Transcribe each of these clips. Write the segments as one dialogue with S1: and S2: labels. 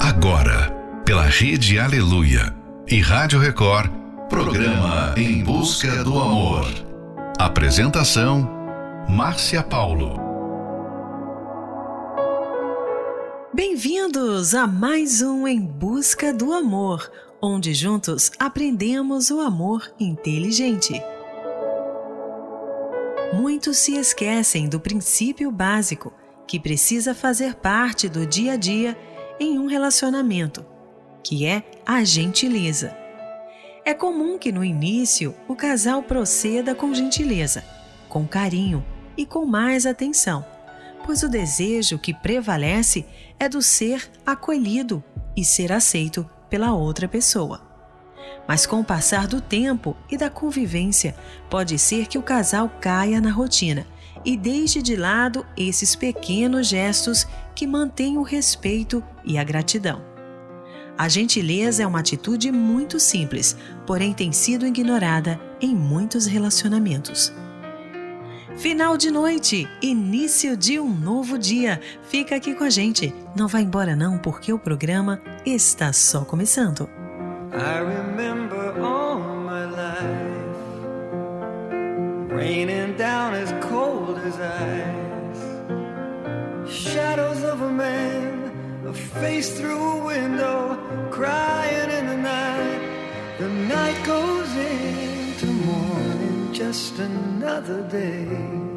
S1: Agora, pela Rede Aleluia e Rádio Record, programa Em Busca do Amor. Apresentação: Márcia Paulo.
S2: Bem-vindos a mais um Em Busca do Amor, onde juntos aprendemos o amor inteligente. Muitos se esquecem do princípio básico que precisa fazer parte do dia a dia em um relacionamento, que é a gentileza. É comum que no início o casal proceda com gentileza, com carinho e com mais atenção, pois o desejo que prevalece é do ser acolhido e ser aceito pela outra pessoa. Mas com o passar do tempo e da convivência, pode ser que o casal caia na rotina e deixe de lado esses pequenos gestos que mantêm o respeito e a gratidão. A gentileza é uma atitude muito simples, porém tem sido ignorada em muitos relacionamentos. Final de noite, início de um novo dia. Fica aqui com a gente. Não vá embora não, porque o programa está só começando. I remember all my life raining down as cold as ice. Shadows of a man, a face through a window, crying in the night. The night goes into morning, just another day.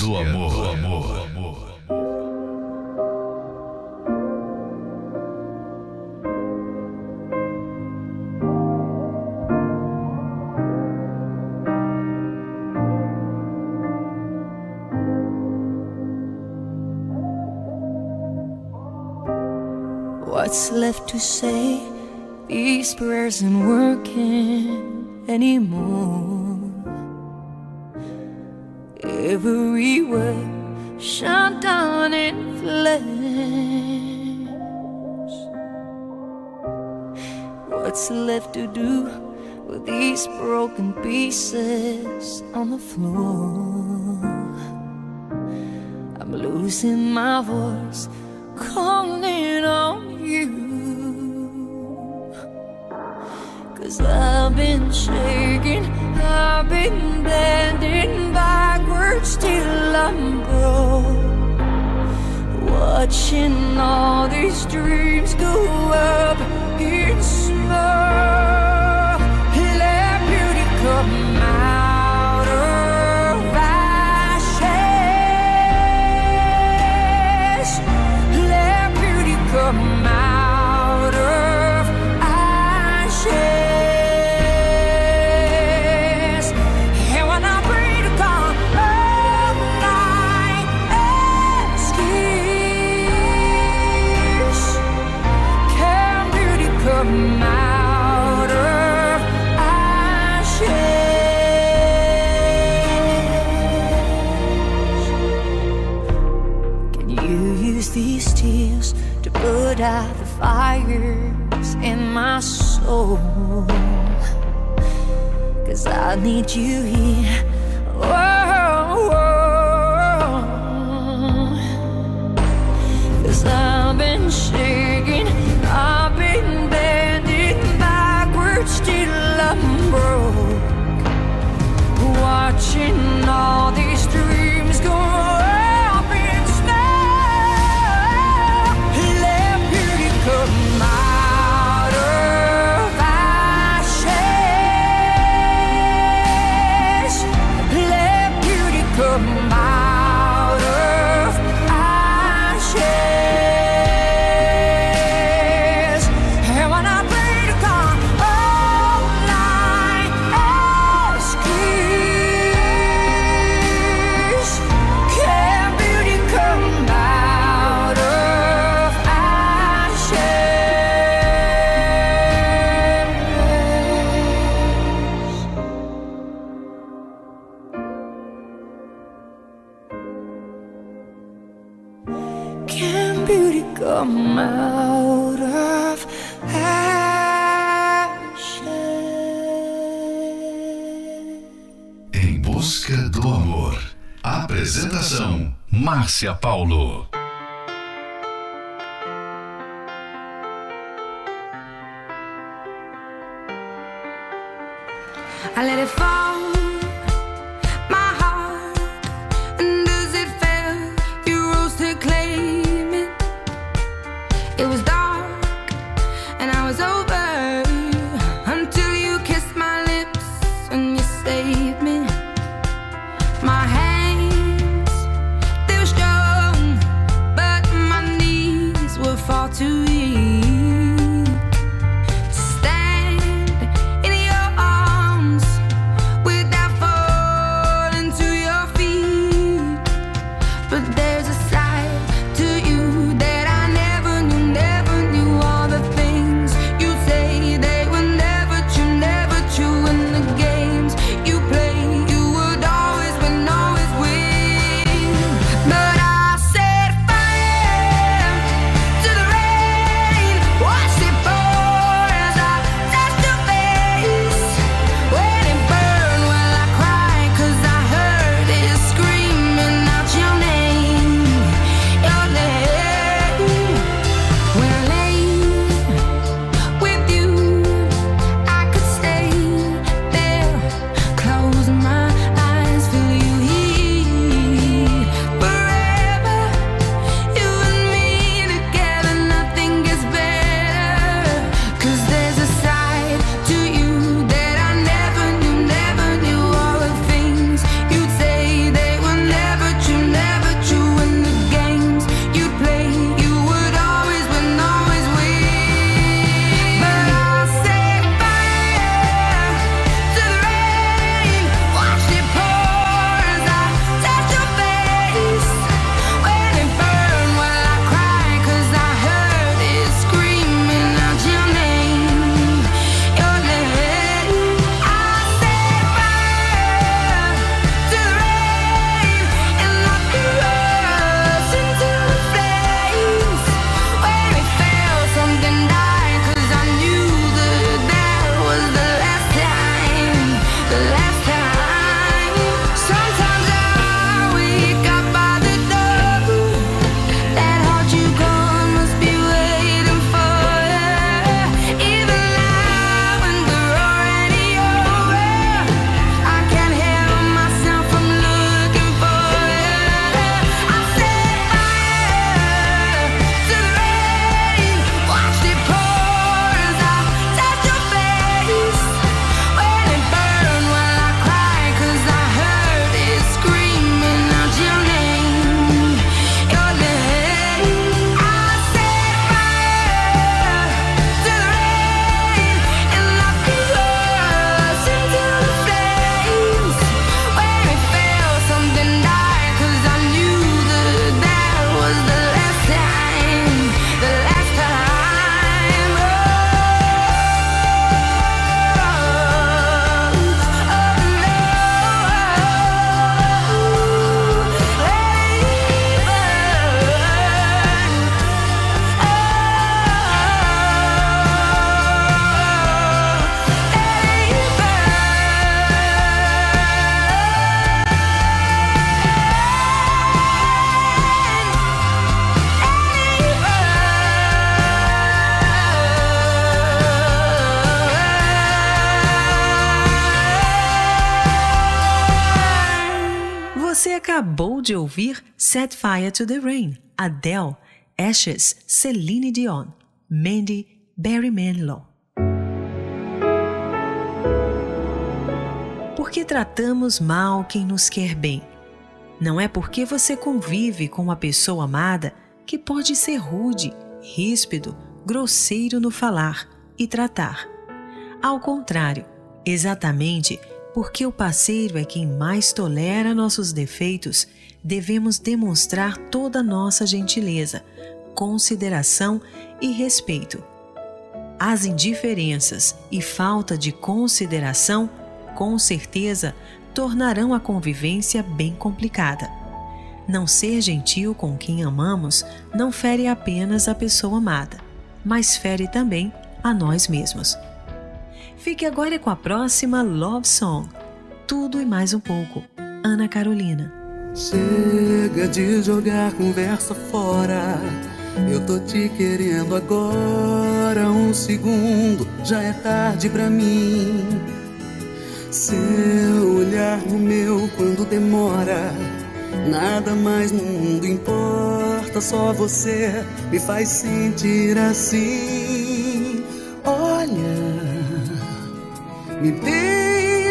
S2: Do amor. Do amor.
S3: What's left to say? These prayers aren't working anymore every word shot down in flames. What's left to do with these broken pieces on the floor? I'm losing my voice, calling on you. Cause I've been shaking, I've been bending by church till I'm broke. Watching all these dreams go up in smoke. Cause I need you here.
S4: Márcia Paulo.
S5: Set Fire to the Rain, Adele, Ashes, Celine Dion, Mandy, Barry Manilow. Por que tratamos mal quem nos quer bem? Não é porque você convive com uma pessoa amada que pode ser rude, ríspido, grosseiro no falar e tratar. Ao contrário, exatamente porque o parceiro é quem mais tolera nossos defeitos, devemos demonstrar toda nossa gentileza, consideração e respeito. As indiferenças e falta de consideração, com certeza, tornarão a convivência bem complicada. Não ser gentil com quem amamos não fere apenas a pessoa amada, mas fere também a nós mesmos. Fique agora com a próxima Love Song. Tudo e mais um pouco. Ana Carolina.
S6: Chega de jogar conversa fora. Eu tô te querendo agora. Um segundo, já é tarde pra mim. Seu olhar no meu quando demora. Nada mais no mundo importa, só você me faz sentir assim. Olha, me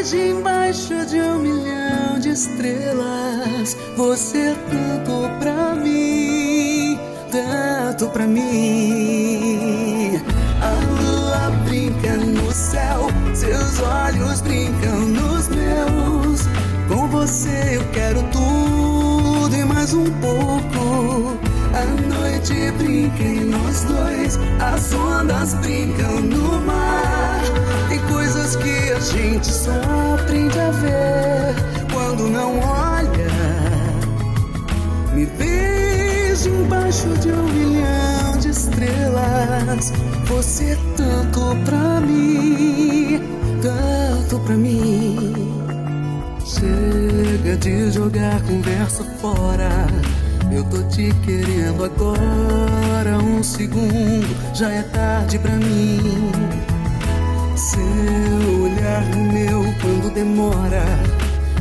S6: beije embaixo de um milhão de estrelas. Você é tanto pra mim, tanto pra mim. A lua brinca no céu, seus olhos brincam nos meus. Com você eu quero tudo e mais um pouco. Noite brinca nós dois, as ondas brincam no mar. Tem coisas que a gente só aprende a ver quando não olha. Me vejo embaixo de um milhão de estrelas. Você é tanto pra mim, tanto pra mim. Chega de jogar conversa fora. Eu tô te querendo agora. Um segundo, já é tarde pra mim. Seu olhar no meu quando demora.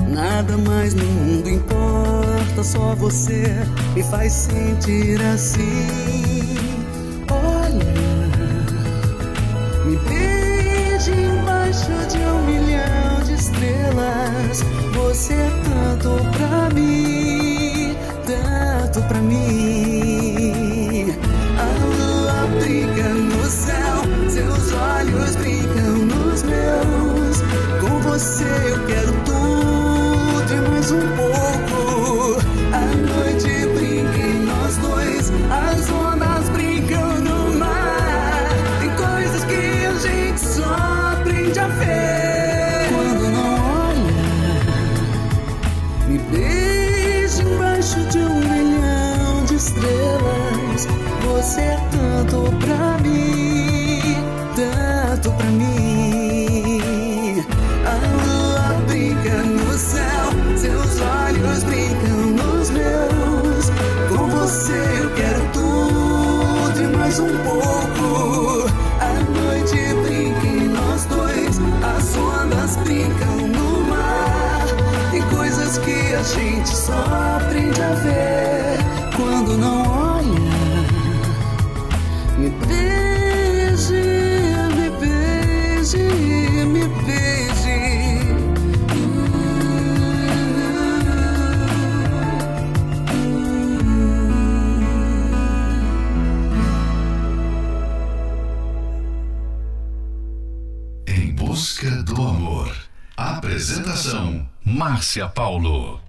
S6: Nada mais no mundo importa, só você me faz sentir assim. Olha, me beije embaixo de um milhão de estrelas. Você é tanto pra mim, pra mim. Só aprende a ver quando não olha. Me beije, me beije, me beije.
S4: Em busca do amor. Apresentação: Márcia Paulo.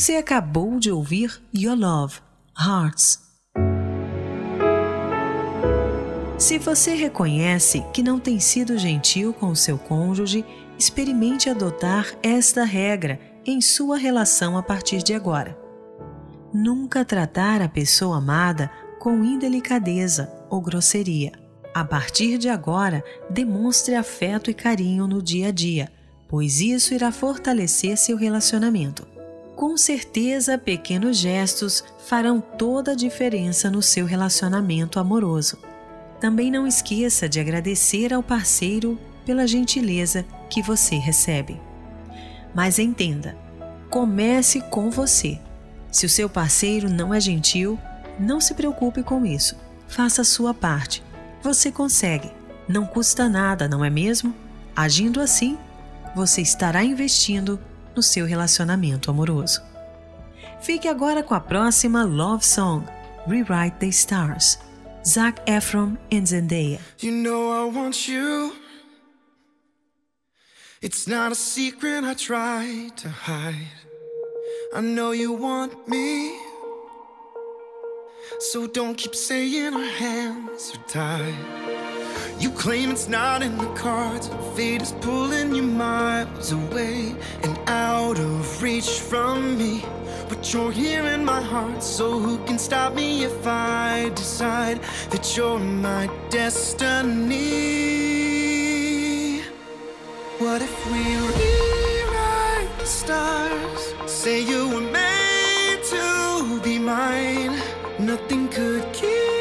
S5: Você acabou de ouvir Your Love, Hearts. Se você reconhece que não tem sido gentil com o seu cônjuge, experimente adotar esta regra em sua relação a partir de agora. Nunca tratar a pessoa amada com indelicadeza ou grosseria. A partir de agora, demonstre afeto e carinho no dia a dia, pois isso irá fortalecer seu relacionamento. Com certeza, pequenos gestos farão toda a diferença no seu relacionamento amoroso. Também não esqueça de agradecer ao parceiro pela gentileza que você recebe. Mas entenda, comece com você. Se o seu parceiro não é gentil, não se preocupe com isso. Faça a sua parte. Você consegue. Não custa nada, não é mesmo? Agindo assim, você estará investindo no seu relacionamento amoroso. Fique agora com a próxima Love Song, Rewrite the Stars, Zac Efron and Zendaya.
S7: You know I want you. It's not a secret I try to hide. I know you want me. So don't keep saying our hands are tied. You claim it's not in the cards. Fate is pulling you miles away and out of reach from me. But you're here in my heart, so who can stop me if I decide that you're my destiny? What if we rewrite the stars? Say you were made to be mine. Nothing could keep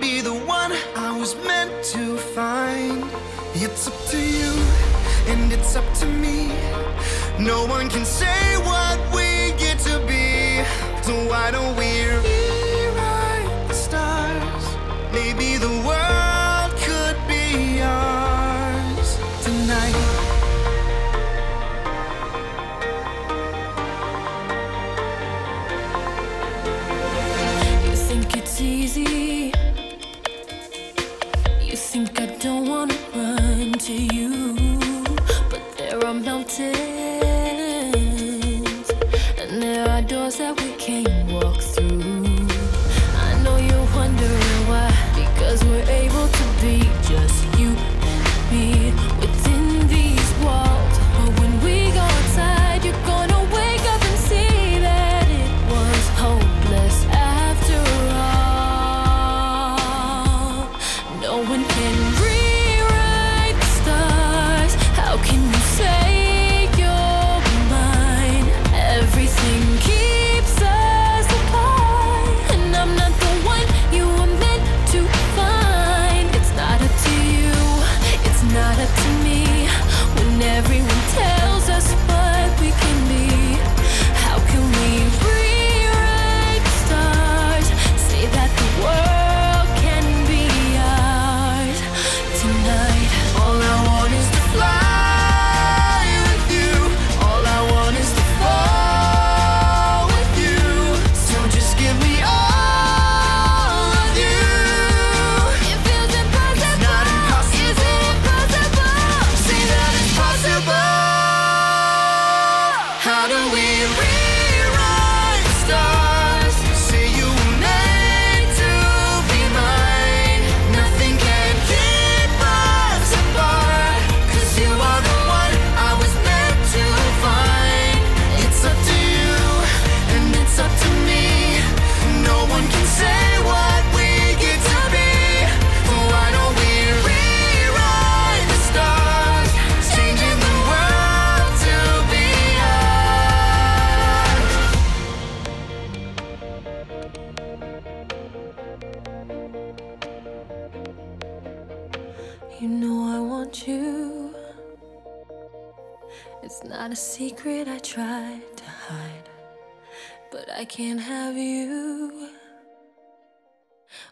S7: be the one I was meant to find. It's up to you, and it's up to me. No one can say what we get to be. So why don't we
S3: not a secret I tried to hide, but I can't have you.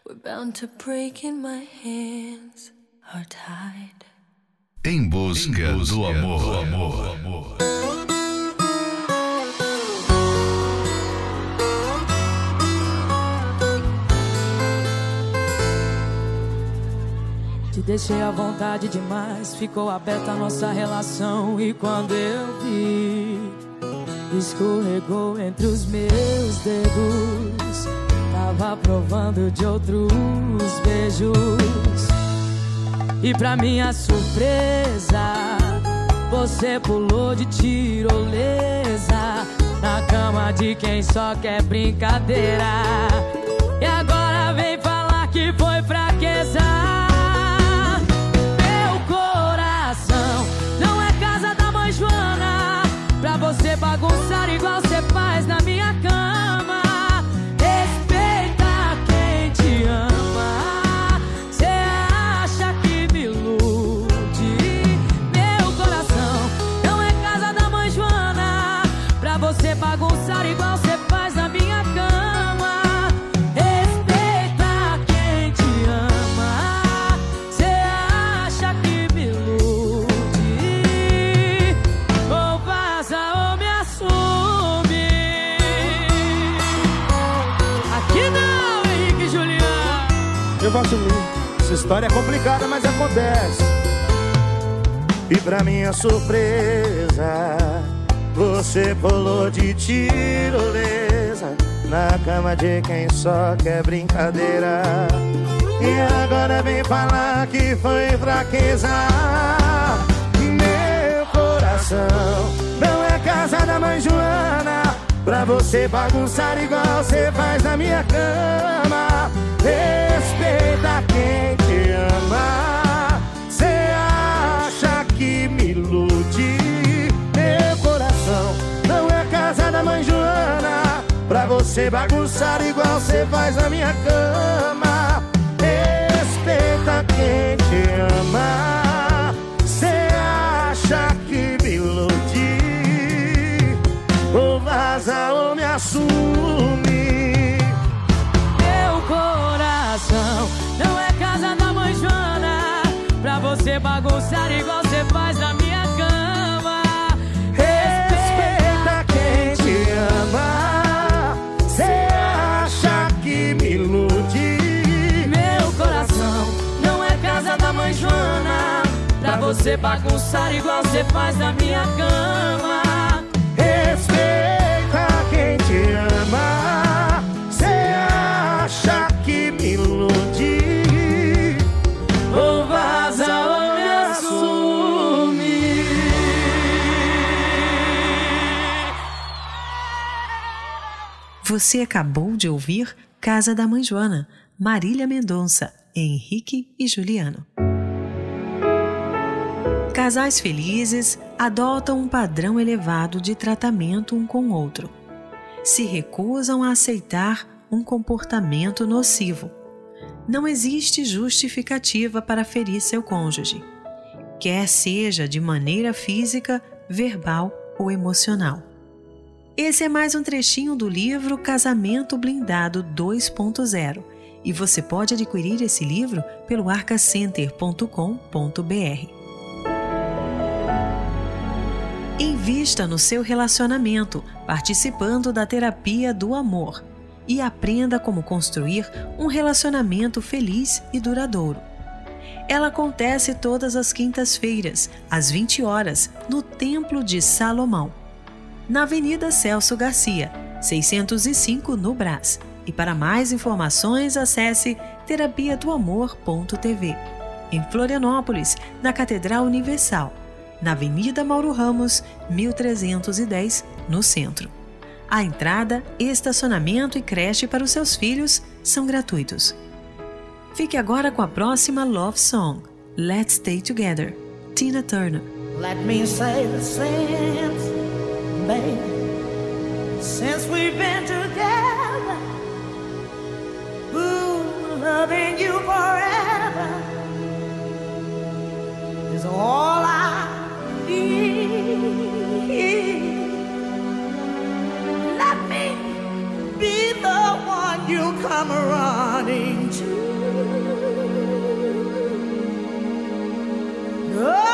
S3: We're bound to break in my hands are tied.
S4: Em busca, do amor.
S8: Te deixei à vontade demais, ficou aberta a nossa relação. E quando eu vi escorregou entre os meus dedos. Tava provando de outros beijos. E pra minha surpresa, você pulou de tirolesa na cama de quem só quer brincadeira.
S9: História é complicada, mas acontece. E pra minha surpresa, você pulou de tirolesa na cama de quem só quer brincadeira. E agora vem falar que foi fraqueza. Meu coração não é casa da mãe Joana. Pra você bagunçar igual você faz na minha cama. Respeita quem te ama. Cê acha que me ilude? Meu coração não é casa da mãe Joana. Pra você bagunçar igual você faz na minha cama.
S8: Você bagunçar igual você faz na minha cama
S9: Respeita quem te ama. Cê acha que me ilude?
S8: Meu coração não é casa da mãe Joana Pra você bagunçar igual você faz na minha cama
S5: Você acabou de ouvir Casa da Mãe Joana, Marília Mendonça, Henrique e Juliano. Casais felizes adotam um padrão elevado de tratamento um com o outro. Se recusam a aceitar um comportamento nocivo. Não existe justificativa para ferir seu cônjuge, quer seja de maneira física, verbal ou emocional. Esse é mais um trechinho do livro Casamento Blindado 2.0 e você pode adquirir esse livro pelo arcacenter.com.br. Invista no seu relacionamento, participando da terapia do amor e aprenda como construir um relacionamento feliz e duradouro. Ela acontece todas as quintas-feiras, às 20 horas, no Templo de Salomão, na Avenida Celso Garcia, 605 no Brás. E para mais informações, acesse terapia do amor.tv. Em Florianópolis, na Catedral Universal, na Avenida Mauro Ramos, 1310, no centro. A entrada, estacionamento e creche para os seus filhos são gratuitos. Fique agora com a próxima Love Song, Let's Stay Together, Tina Turner.
S10: Let baby. Since we've been together, ooh, loving you forever is all I need. Let me be the one you come running to. I'll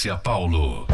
S2: Márcia Paulo.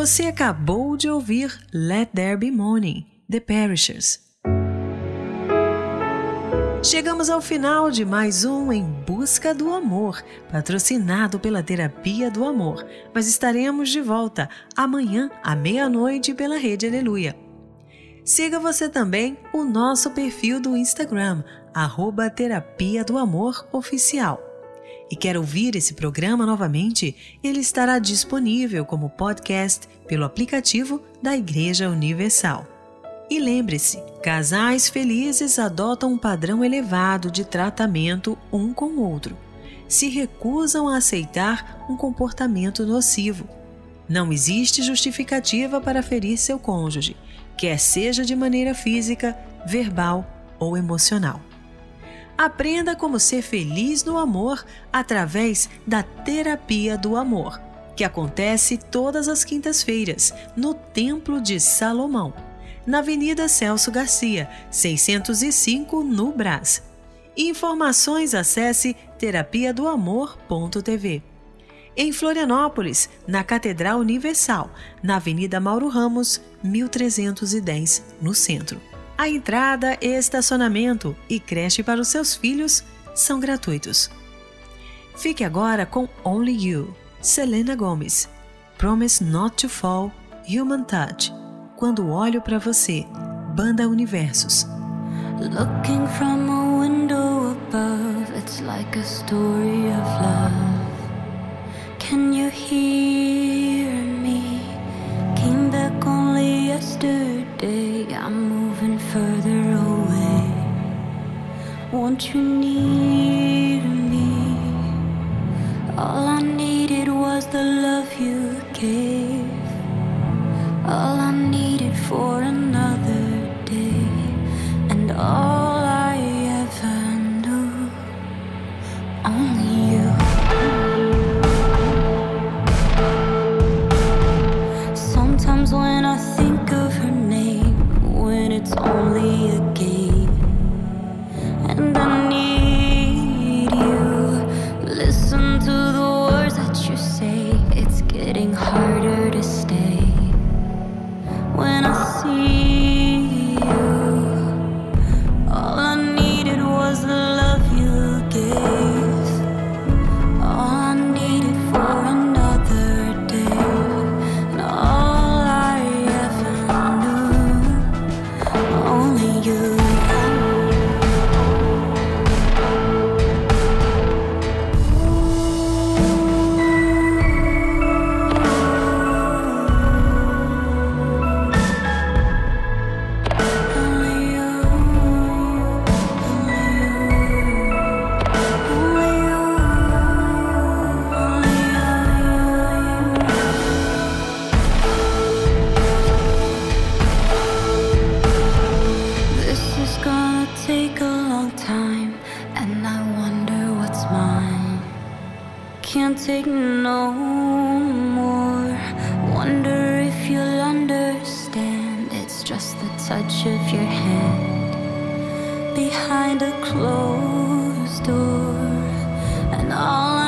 S5: Você acabou de ouvir Let There Be Morning, The Perishers. Chegamos ao final de mais um Em Busca do Amor, patrocinado pela Terapia do Amor, mas estaremos de volta amanhã à meia-noite pela Rede Aleluia. Siga você também o nosso perfil do Instagram, arroba Terapia do Amor Oficial. E quer ouvir esse programa novamente? Ele estará disponível como podcast pelo aplicativo da Igreja Universal. E lembre-se, casais felizes adotam um padrão elevado de tratamento um com o outro. Se recusam a aceitar um comportamento nocivo. Não existe justificativa para ferir seu cônjuge, quer seja de maneira física, verbal ou emocional. Aprenda como ser feliz no amor através da Terapia do Amor, que acontece todas as quintas-feiras no Templo de Salomão na Avenida Celso Garcia, 605, no Brás. Informações acesse terapia do amor.tv. Em Florianópolis, na Catedral Universal, na Avenida Mauro Ramos, 1310, no centro. A entrada, estacionamento e creche para os seus filhos são gratuitos. Fique agora com Only You, Selena Gomez. Promise Not to Fall, Human Touch. Quando olho para você, Banda Universos.
S11: Looking from a window above, it's like a story of love. Can you hear me? Came back only yesterday. I'm Won't you need me? All I needed was the love you gave. Can't take no more. Wonder if you'll understand. It's just the touch of your hand behind a closed door. And all I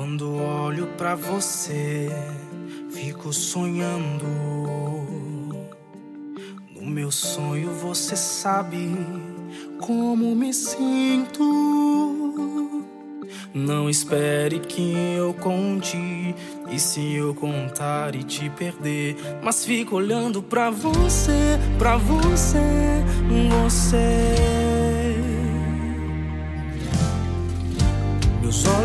S6: Quando olho pra você, fico sonhando. No meu sonho você sabe como me sinto. Não espere que eu conte. E se eu contar e te perder? Mas fico olhando pra você, pra você, você.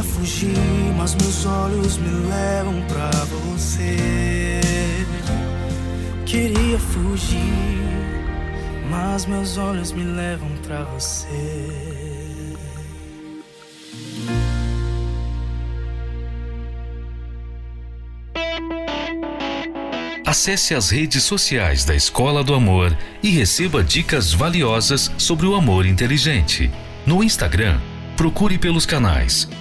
S6: Queria fugir, mas meus olhos me levam pra você. Queria fugir, mas meus olhos me levam pra você.
S1: Acesse as redes sociais da Escola do Amor e receba dicas valiosas sobre o amor inteligente. No Instagram, procure pelos canais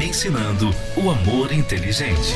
S1: ensinando o amor inteligente.